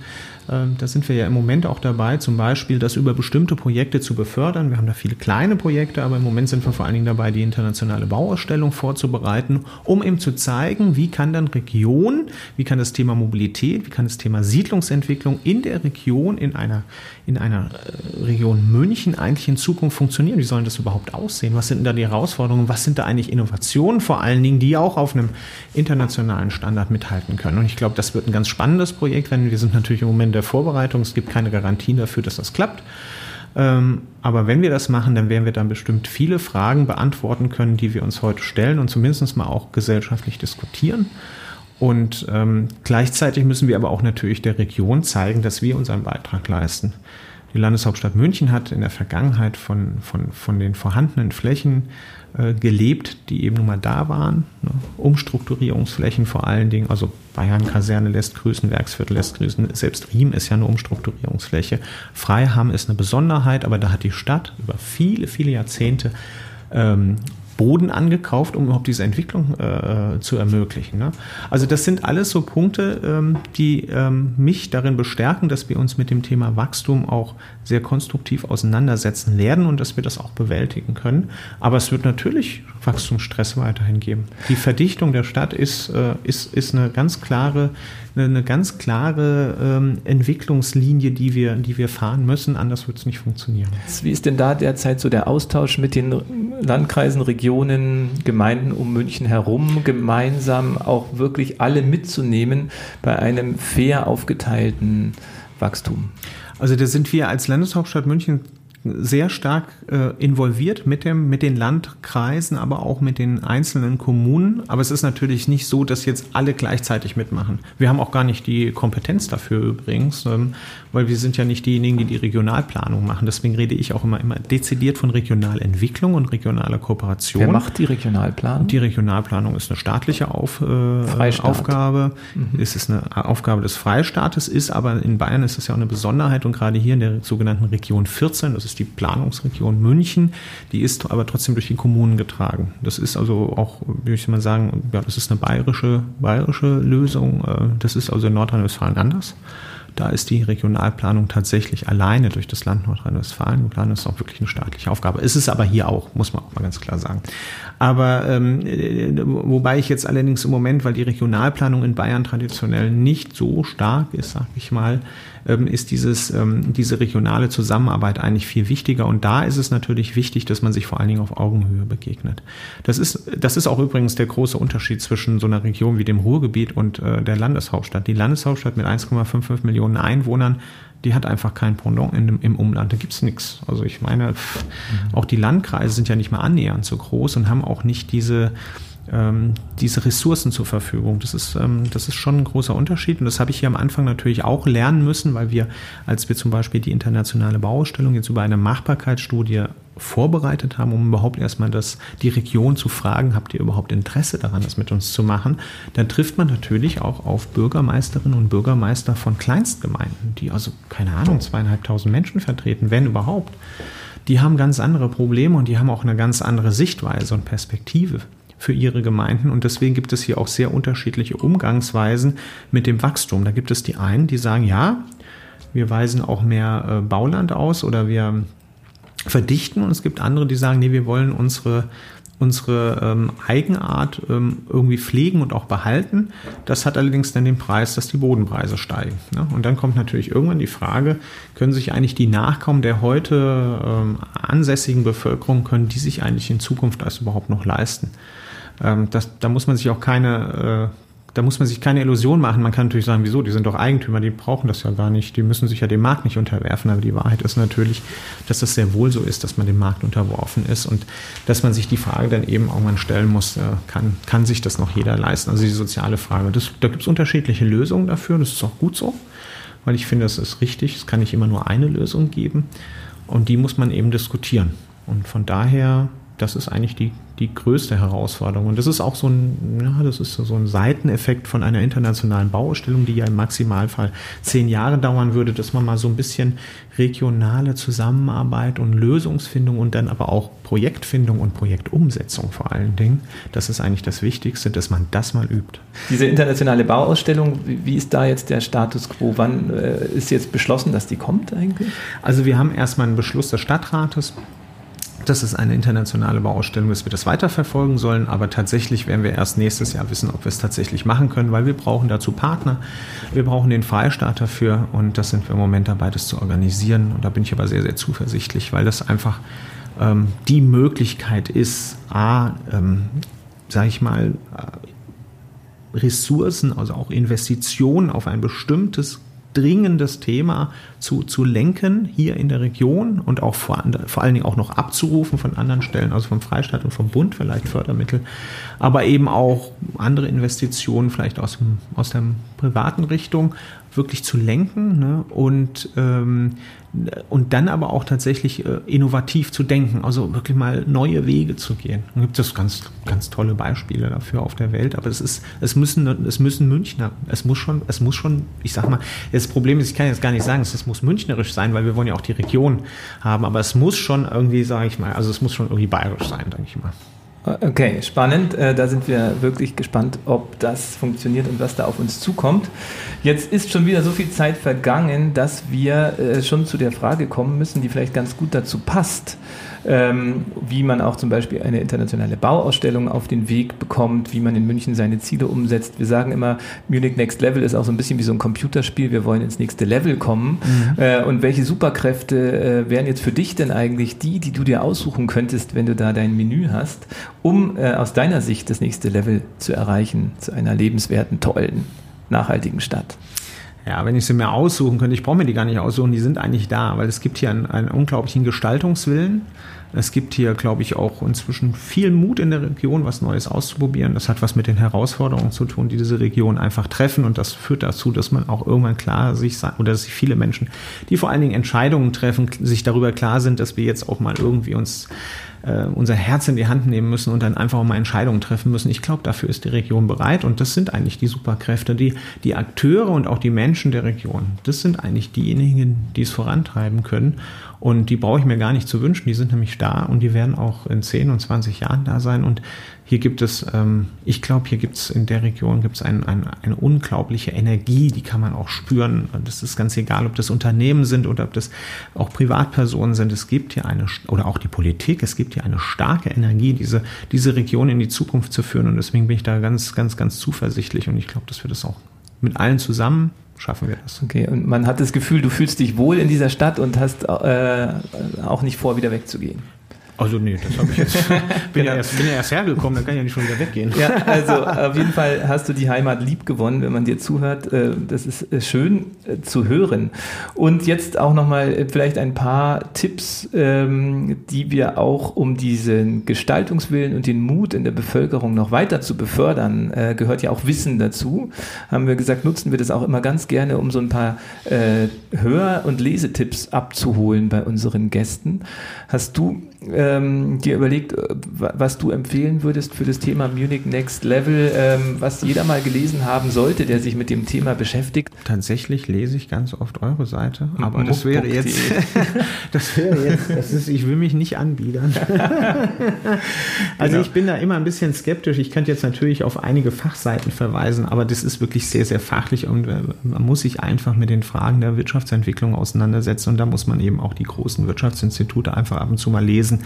da sind wir ja im Moment auch dabei, zum Beispiel das über bestimmte Projekte zu befördern. Wir haben da viele kleine Projekte, aber im Moment sind wir vor allen Dingen dabei, die internationale Bauausstellung vorzubereiten, um eben zu zeigen, wie kann dann Region, wie kann das Thema Mobilität, wie kann das Thema Siedlungsentwicklung in der Region, in einer, in einer äh, Region München eigentlich in Zukunft funktionieren? Wie sollen das überhaupt aussehen? Was sind da die Herausforderungen? Was sind da eigentlich Innovationen vor allen Dingen, die auch auf einem internationalen Standard mithalten können? Und ich glaube, das wird ein ganz spannendes Projekt, wenn wir sind natürlich im Moment der Vorbereitung. Es gibt keine Garantien dafür, dass das klappt. Ähm, aber wenn wir das machen, dann werden wir dann bestimmt viele Fragen beantworten können, die wir uns heute stellen und zumindest mal auch gesellschaftlich diskutieren. Und ähm, gleichzeitig müssen wir aber auch natürlich der Region zeigen, dass wir unseren Beitrag leisten. Die Landeshauptstadt München hat in der Vergangenheit von, von, von den vorhandenen Flächen äh, gelebt, die eben nun mal da waren. Ne? Umstrukturierungsflächen vor allen Dingen, also Bayern-Kaserne lässt grüßen, Werksviertel lässt grüßen, selbst Riem ist ja eine Umstrukturierungsfläche. Freiham ist eine Besonderheit, aber da hat die Stadt über viele, viele Jahrzehnte ähm, Boden angekauft, um überhaupt diese Entwicklung äh, zu ermöglichen. Ne? Also das sind alles so Punkte, ähm, die ähm, mich darin bestärken, dass wir uns mit dem Thema Wachstum auch sehr konstruktiv auseinandersetzen werden und dass wir das auch bewältigen können. Aber es wird natürlich Wachstumsstress weiterhin geben. Die Verdichtung der Stadt ist, äh, ist, ist eine ganz klare eine ganz klare ähm, Entwicklungslinie, die wir, die wir fahren müssen. Anders wird es nicht funktionieren. Wie ist denn da derzeit so der Austausch mit den Landkreisen, Regionen, Gemeinden um München herum, gemeinsam auch wirklich alle mitzunehmen bei einem fair aufgeteilten Wachstum? Also da sind wir als Landeshauptstadt München sehr stark äh, involviert mit, dem, mit den Landkreisen, aber auch mit den einzelnen Kommunen. Aber es ist natürlich nicht so, dass jetzt alle gleichzeitig mitmachen. Wir haben auch gar nicht die Kompetenz dafür übrigens, ähm, weil wir sind ja nicht diejenigen, die die Regionalplanung machen. Deswegen rede ich auch immer, immer dezidiert von Regionalentwicklung und regionaler Kooperation. Wer macht die Regionalplanung? Die Regionalplanung ist eine staatliche Auf, äh, Aufgabe. Mhm. Es ist eine Aufgabe des Freistaates, ist aber in Bayern ist es ja auch eine Besonderheit und gerade hier in der sogenannten Region 14, das ist die Planungsregion München, die ist aber trotzdem durch die Kommunen getragen. Das ist also auch, wie ich mal sagen, ja, das ist eine bayerische, bayerische Lösung. Äh, das ist also in Nordrhein-Westfalen anders. Da ist die Regionalplanung tatsächlich alleine durch das Land Nordrhein-Westfalen geplant. Das ist auch wirklich eine staatliche Aufgabe. Ist es aber hier auch, muss man auch mal ganz klar sagen. Aber ähm, äh, wobei ich jetzt allerdings im Moment, weil die Regionalplanung in Bayern traditionell nicht so stark ist, sag ich mal, ähm, ist dieses, ähm, diese regionale Zusammenarbeit eigentlich viel wichtiger. Und da ist es natürlich wichtig, dass man sich vor allen Dingen auf Augenhöhe begegnet. Das ist, das ist auch übrigens der große Unterschied zwischen so einer Region wie dem Ruhrgebiet und äh, der Landeshauptstadt. Die Landeshauptstadt mit 1,55 Millionen Einwohnern die hat einfach kein Pendant in, im Umland. Da gibt's nichts. Also ich meine, mhm. auch die Landkreise sind ja nicht mal annähernd so groß und haben auch nicht diese ähm, diese Ressourcen zur Verfügung. Das ist, ähm, das ist schon ein großer Unterschied und das habe ich hier am Anfang natürlich auch lernen müssen, weil wir, als wir zum Beispiel die internationale Bauausstellung jetzt über eine Machbarkeitsstudie vorbereitet haben, um überhaupt erstmal das, die Region zu fragen, habt ihr überhaupt Interesse daran, das mit uns zu machen, dann trifft man natürlich auch auf Bürgermeisterinnen und Bürgermeister von Kleinstgemeinden, die also, keine Ahnung, zweieinhalbtausend Menschen vertreten, wenn überhaupt. Die haben ganz andere Probleme und die haben auch eine ganz andere Sichtweise und Perspektive für ihre Gemeinden. Und deswegen gibt es hier auch sehr unterschiedliche Umgangsweisen mit dem Wachstum. Da gibt es die einen, die sagen, ja, wir weisen auch mehr äh, Bauland aus oder wir verdichten. Und es gibt andere, die sagen, nee, wir wollen unsere unsere ähm, Eigenart ähm, irgendwie pflegen und auch behalten. Das hat allerdings dann den Preis, dass die Bodenpreise steigen. Ne? Und dann kommt natürlich irgendwann die Frage, können sich eigentlich die Nachkommen der heute ähm, ansässigen Bevölkerung, können die sich eigentlich in Zukunft das überhaupt noch leisten? Ähm, das, da muss man sich auch keine, äh, da muss man sich keine Illusion machen. Man kann natürlich sagen, wieso, die sind doch Eigentümer, die brauchen das ja gar nicht, die müssen sich ja dem Markt nicht unterwerfen. Aber die Wahrheit ist natürlich, dass das sehr wohl so ist, dass man dem Markt unterworfen ist und dass man sich die Frage dann eben irgendwann stellen muss, äh, kann, kann sich das noch jeder leisten? Also die soziale Frage. Das, da gibt es unterschiedliche Lösungen dafür, das ist auch gut so, weil ich finde, das ist richtig. Es kann nicht immer nur eine Lösung geben und die muss man eben diskutieren. Und von daher das ist eigentlich die, die größte Herausforderung. Und das ist auch so ein, ja, das ist so ein Seiteneffekt von einer internationalen Bauausstellung, die ja im Maximalfall zehn Jahre dauern würde, dass man mal so ein bisschen regionale Zusammenarbeit und Lösungsfindung und dann aber auch Projektfindung und Projektumsetzung vor allen Dingen, das ist eigentlich das Wichtigste, dass man das mal übt. Diese internationale Bauausstellung, wie ist da jetzt der Status quo? Wann äh, ist jetzt beschlossen, dass die kommt eigentlich? Also wir haben erstmal einen Beschluss des Stadtrates das ist eine internationale Bauausstellung, dass wir das weiterverfolgen sollen. Aber tatsächlich werden wir erst nächstes Jahr wissen, ob wir es tatsächlich machen können, weil wir brauchen dazu Partner. Wir brauchen den Freistaat dafür und das sind wir im Moment dabei, das zu organisieren. Und da bin ich aber sehr, sehr zuversichtlich, weil das einfach ähm, die Möglichkeit ist, A, ähm, sage ich mal, äh, Ressourcen, also auch Investitionen auf ein bestimmtes dringendes Thema zu, zu lenken hier in der Region und auch vor, vor allen Dingen auch noch abzurufen von anderen Stellen, also vom Freistaat und vom Bund vielleicht Fördermittel, aber eben auch andere Investitionen vielleicht aus, dem, aus der privaten Richtung wirklich zu lenken ne? und, ähm, und dann aber auch tatsächlich äh, innovativ zu denken, also wirklich mal neue Wege zu gehen. Da gibt es ganz, ganz tolle Beispiele dafür auf der Welt, aber es ist, es müssen, es müssen Münchner, es muss schon, es muss schon, ich sag mal, das Problem ist, ich kann jetzt gar nicht sagen, es muss münchnerisch sein, weil wir wollen ja auch die Region haben, aber es muss schon irgendwie, sage ich mal, also es muss schon irgendwie bayerisch sein, denke ich mal. Okay, spannend. Äh, da sind wir wirklich gespannt, ob das funktioniert und was da auf uns zukommt. Jetzt ist schon wieder so viel Zeit vergangen, dass wir äh, schon zu der Frage kommen müssen, die vielleicht ganz gut dazu passt ähm, wie man auch zum Beispiel eine internationale Bauausstellung auf den Weg bekommt, wie man in München seine Ziele umsetzt. Wir sagen immer, Munich Next Level ist auch so ein bisschen wie so ein Computerspiel. Wir wollen ins nächste Level kommen. Mhm. Äh, und welche Superkräfte äh, wären jetzt für dich denn eigentlich die, die du dir aussuchen könntest, wenn du da dein Menü hast, um äh, aus deiner Sicht das nächste Level zu erreichen, zu einer lebenswerten, tollen, nachhaltigen Stadt? Ja, wenn ich sie mir aussuchen könnte, ich brauche mir die gar nicht aussuchen, die sind eigentlich da, weil es gibt hier einen, einen unglaublichen Gestaltungswillen. Es gibt hier, glaube ich, auch inzwischen viel Mut in der Region, was Neues auszuprobieren. Das hat was mit den Herausforderungen zu tun, die diese Region einfach treffen. Und das führt dazu, dass man auch irgendwann klar sich, oder dass sich viele Menschen, die vor allen Dingen Entscheidungen treffen, sich darüber klar sind, dass wir jetzt auch mal irgendwie uns äh, unser Herz in die Hand nehmen müssen und dann einfach mal Entscheidungen treffen müssen. Ich glaube, dafür ist die Region bereit und das sind eigentlich die Superkräfte, die, die Akteure und auch die Menschen der Region. Das sind eigentlich diejenigen, die es vorantreiben können. Und die brauche ich mir gar nicht zu wünschen. Die sind nämlich da und die werden auch in 10 und 20 Jahren da sein. Und hier gibt es, ähm, ich glaube, hier gibt es in der Region gibt es ein, ein, eine unglaubliche Energie, die kann man auch spüren. Und es ist ganz egal, ob das Unternehmen sind oder ob das auch Privatpersonen sind. Es gibt hier eine, oder auch die Politik, es gibt hier eine starke Energie, diese, diese Region in die Zukunft zu führen. Und deswegen bin ich da ganz, ganz, ganz zuversichtlich. Und ich glaube, dass wir das auch mit allen zusammen schaffen wir das. Okay, und man hat das Gefühl, du fühlst dich wohl in dieser Stadt und hast äh, auch nicht vor, wieder wegzugehen. Also nee, das habe ich jetzt. <laughs> bin, genau. ja erst, bin ja erst hergekommen, dann kann ich ja nicht schon wieder weggehen. Ja, <laughs> also auf jeden Fall hast du die Heimat lieb gewonnen, wenn man dir zuhört. Äh, das ist äh, schön äh, zu hören. Und jetzt auch nochmal vielleicht ein paar Tipps, ähm, die wir auch, um diesen Gestaltungswillen und den Mut in der Bevölkerung noch weiter zu befördern, gehört ja auch Wissen dazu. Haben wir gesagt, nutzen wir das auch immer ganz gerne, um so ein paar Hör- und Lesetipps abzuholen bei unseren Gästen. Hast du ähm, dir überlegt, äh, was du empfehlen würdest für das Thema Munich Next Level, ähm, was jeder mal gelesen haben sollte, der sich mit dem Thema beschäftigt? Tatsächlich lese ich ganz oft eure Seite, aber das wäre jetzt, <laughs> das wäre jetzt, das ist, ich will mich nicht anbiedern. <laughs> also genau. ich bin da immer ein bisschen skeptisch. Ich könnte jetzt natürlich auf einige Fachseiten verweisen, aber das ist wirklich sehr, sehr fachlich und äh, man muss sich einfach mit den Fragen der Wirtschaftsentwicklung auseinandersetzen und da muss man eben auch die großen Wirtschaftsinstitute einfach ab und zu mal lesen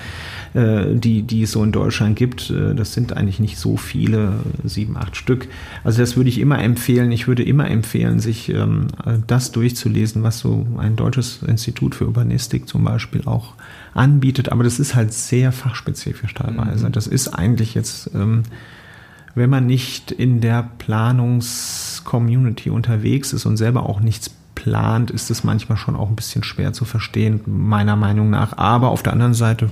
die, die es so in Deutschland gibt. Äh, das sind eigentlich nicht so viele, sieben, acht Stück. Also das würde ich immer empfehlen. Ich würde immer empfehlen, sich ähm, das durchzulesen, was so ein deutsches Institut für Urbanistik zum Beispiel auch anbietet. Aber das ist halt sehr fachspezifisch teilweise. Mhm. Das ist eigentlich jetzt, ähm, wenn man nicht in der Planungscommunity unterwegs ist und selber auch nichts plant, ist es manchmal schon auch ein bisschen schwer zu verstehen, meiner Meinung nach. Aber auf der anderen Seite,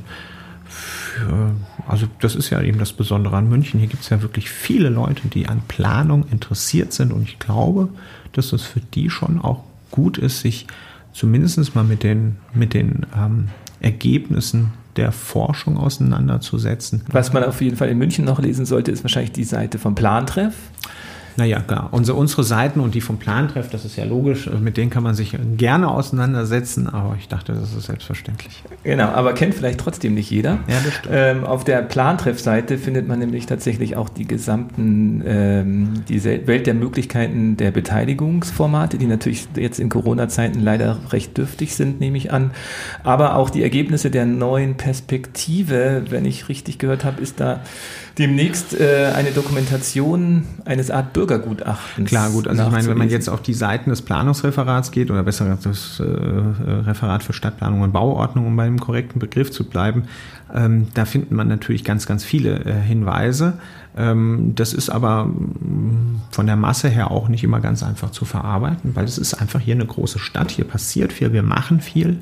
für, also das ist ja eben das Besondere an München. Hier gibt es ja wirklich viele Leute, die an Planung interessiert sind. Und ich glaube, dass es für die schon auch gut ist, sich zumindest mal mit den, mit den ähm, Ergebnissen der Forschung auseinanderzusetzen. Was man auf jeden Fall in München noch lesen sollte, ist wahrscheinlich die Seite vom Plantreff. Naja, klar. Unsere, unsere Seiten und die vom Plantreff, das ist ja logisch, mit denen kann man sich gerne auseinandersetzen, aber ich dachte, das ist selbstverständlich. Genau, aber kennt vielleicht trotzdem nicht jeder. Ja, das stimmt. Ähm, auf der Plantreff-Seite findet man nämlich tatsächlich auch die gesamten, ähm, die Welt der Möglichkeiten der Beteiligungsformate, die natürlich jetzt in Corona-Zeiten leider recht dürftig sind, nehme ich an. Aber auch die Ergebnisse der neuen Perspektive, wenn ich richtig gehört habe, ist da demnächst äh, eine Dokumentation eines Art Bürgergutachtens. Klar, gut. Also ich meine, wenn man jetzt auf die Seiten des Planungsreferats geht oder besser das äh, Referat für Stadtplanung und Bauordnung, um bei dem korrekten Begriff zu bleiben, ähm, da findet man natürlich ganz, ganz viele äh, Hinweise. Ähm, das ist aber mm, von der Masse her auch nicht immer ganz einfach zu verarbeiten, weil es ist einfach hier eine große Stadt. Hier passiert viel, wir machen viel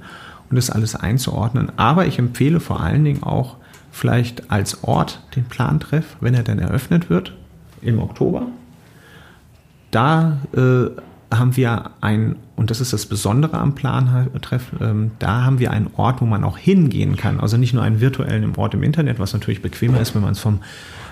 und das alles einzuordnen. Aber ich empfehle vor allen Dingen auch, vielleicht als Ort den Plantreff, wenn er dann eröffnet wird, im Oktober. Da äh, haben wir ein, und das ist das Besondere am Plantreff, ähm, da haben wir einen Ort, wo man auch hingehen kann. Also nicht nur einen virtuellen Ort im Internet, was natürlich bequemer ist, wenn man es vom,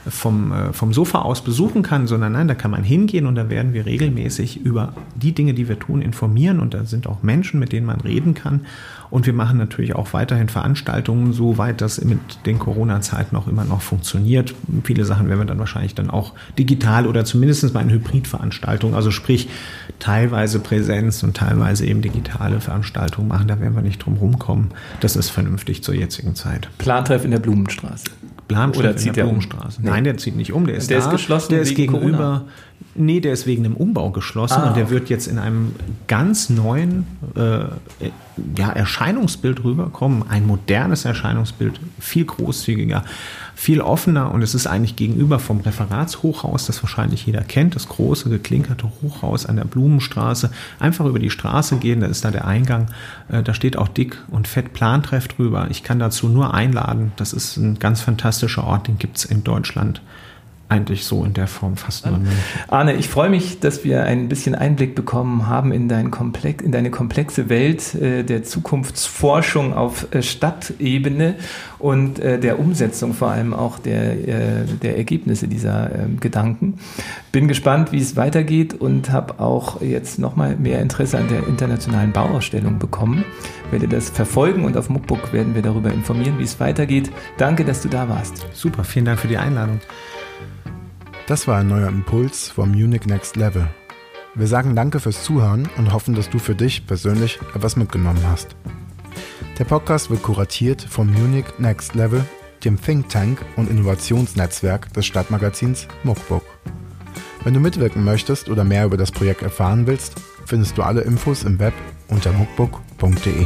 vom, äh, vom Sofa aus besuchen kann, sondern nein, da kann man hingehen und da werden wir regelmäßig über die Dinge, die wir tun, informieren und da sind auch Menschen, mit denen man reden kann und wir machen natürlich auch weiterhin Veranstaltungen, soweit das mit den Corona-Zeiten auch immer noch funktioniert. Viele Sachen werden wir dann wahrscheinlich dann auch digital oder zumindest mal in Hybridveranstaltungen, also sprich teilweise Präsenz und teilweise eben digitale Veranstaltungen machen. Da werden wir nicht drum rumkommen. Das ist vernünftig zur jetzigen Zeit. Plantreff in der Blumenstraße. Blamstedt Oder zieht der Blumenstraße. Um? Nein, der zieht nicht um, der ist der da. ist geschlossen. Der ist gegenüber. Corona. Nee, der ist wegen dem Umbau geschlossen ah, und der wird jetzt in einem ganz neuen äh, ja, Erscheinungsbild rüberkommen. Ein modernes Erscheinungsbild, viel großzügiger, viel offener und es ist eigentlich gegenüber vom Referatshochhaus, das wahrscheinlich jeder kennt, das große geklinkerte Hochhaus an der Blumenstraße. Einfach über die Straße gehen, da ist da der Eingang. Äh, da steht auch dick und fett Plantreff drüber. Ich kann dazu nur einladen. Das ist ein ganz fantastischer Ort, den gibt es in Deutschland eigentlich so in der Form fast nur. Arne, ich freue mich, dass wir ein bisschen Einblick bekommen haben in, dein Komplex, in deine komplexe Welt äh, der Zukunftsforschung auf äh, Stadtebene und äh, der Umsetzung vor allem auch der, äh, der Ergebnisse dieser ähm, Gedanken. Bin gespannt, wie es weitergeht und habe auch jetzt nochmal mehr Interesse an der internationalen Bauausstellung bekommen. Werde das verfolgen und auf Muckbook werden wir darüber informieren, wie es weitergeht. Danke, dass du da warst. Super, vielen Dank für die Einladung. Das war ein neuer Impuls vom Munich Next Level. Wir sagen danke fürs Zuhören und hoffen, dass du für dich persönlich etwas mitgenommen hast. Der Podcast wird kuratiert vom Munich Next Level, dem Think Tank und Innovationsnetzwerk des Stadtmagazins Muckbook. Wenn du mitwirken möchtest oder mehr über das Projekt erfahren willst, findest du alle Infos im Web unter muckbook.de.